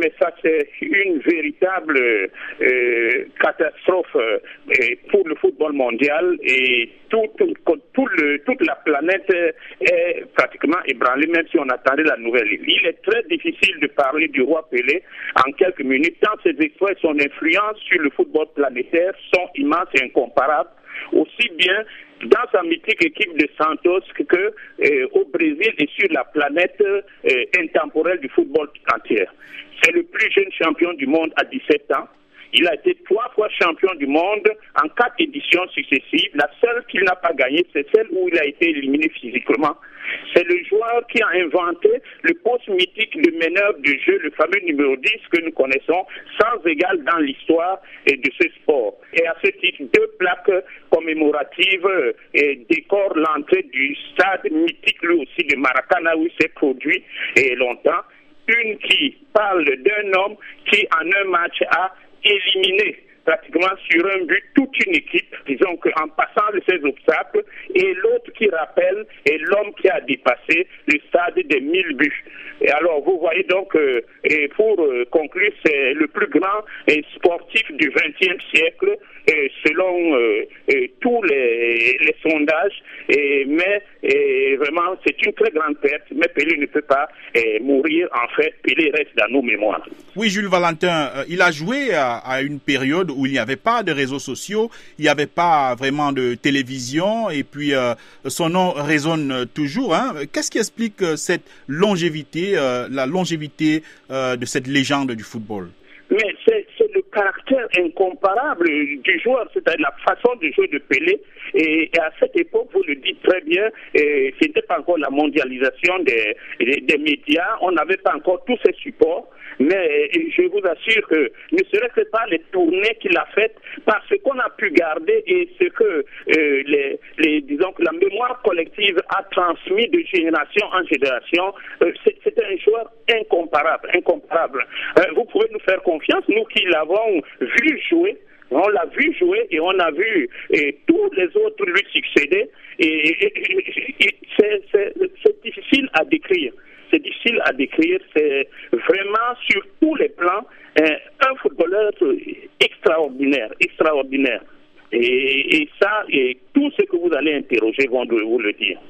mais ça c'est une véritable euh, catastrophe euh, pour le football mondial et tout, tout, le, toute la planète est pratiquement ébranlée, même si on attendait la nouvelle. Il est très difficile de parler du roi Pelé en quelques minutes, tant ses exploits et son influence sur le football planétaire et incomparables aussi bien dans sa mythique équipe de Santos que euh, au Brésil et sur la planète euh, intemporelle du football entier. C'est le plus jeune champion du monde à 17 ans. Il a été trois fois champion du monde en quatre éditions successives. La seule qu'il n'a pas gagnée, c'est celle où il a été éliminé physiquement. C'est le joueur qui a inventé le poste mythique de meneur de jeu, le fameux numéro 10 que nous connaissons, sans égal dans l'histoire de ce sport. Et à ce titre, deux plaques commémoratives et décorent l'entrée du stade mythique, lui aussi, de Maracana, où il s'est produit et longtemps. Une qui parle d'un homme qui, en un match, a éliminé pratiquement sur un but toute une équipe, disons qu'en passant ces obstacles, et l'autre qui rappelle est l'homme qui a dépassé le stade des 1000 buts. Et alors, vous voyez donc, euh, et pour euh, conclure, c'est le plus grand sportif du XXe siècle, selon euh, tous les, les sondages, et, mais vraiment, c'est une très grande perte, mais Pelé ne peut pas mourir, en fait, Pelé reste dans nos mémoires. Oui, Jules Valentin, il a joué à, à une période où il n'y avait pas de réseaux sociaux, il n'y avait pas vraiment de télévision, et puis son nom résonne toujours. Hein. Qu'est-ce qui explique cette longévité euh, la longévité euh, de cette légende du football? Mais c'est le caractère incomparable du joueur, c'est-à-dire la façon de jouer de Pelé. Et, à cette époque, vous le dites très bien, ce n'était pas encore la mondialisation des, des médias, on n'avait pas encore tous ces supports. Mais je vous assure que ne serait-ce pas les tournées qu'il a faites, parce pu garder et ce que euh, les, disons que la mémoire collective a transmis de génération en génération, euh, c'est un joueur incomparable, incomparable. Euh, vous pouvez nous faire confiance, nous qui l'avons vu jouer. On l'a vu jouer et on a vu et tous les autres lui succéder. et c'est difficile à décrire c'est difficile à décrire. C'est vraiment sur tous les plans footballeur extraordinaire, extraordinaire. Et, et ça, et tout ce que vous allez interroger vont vous le dire.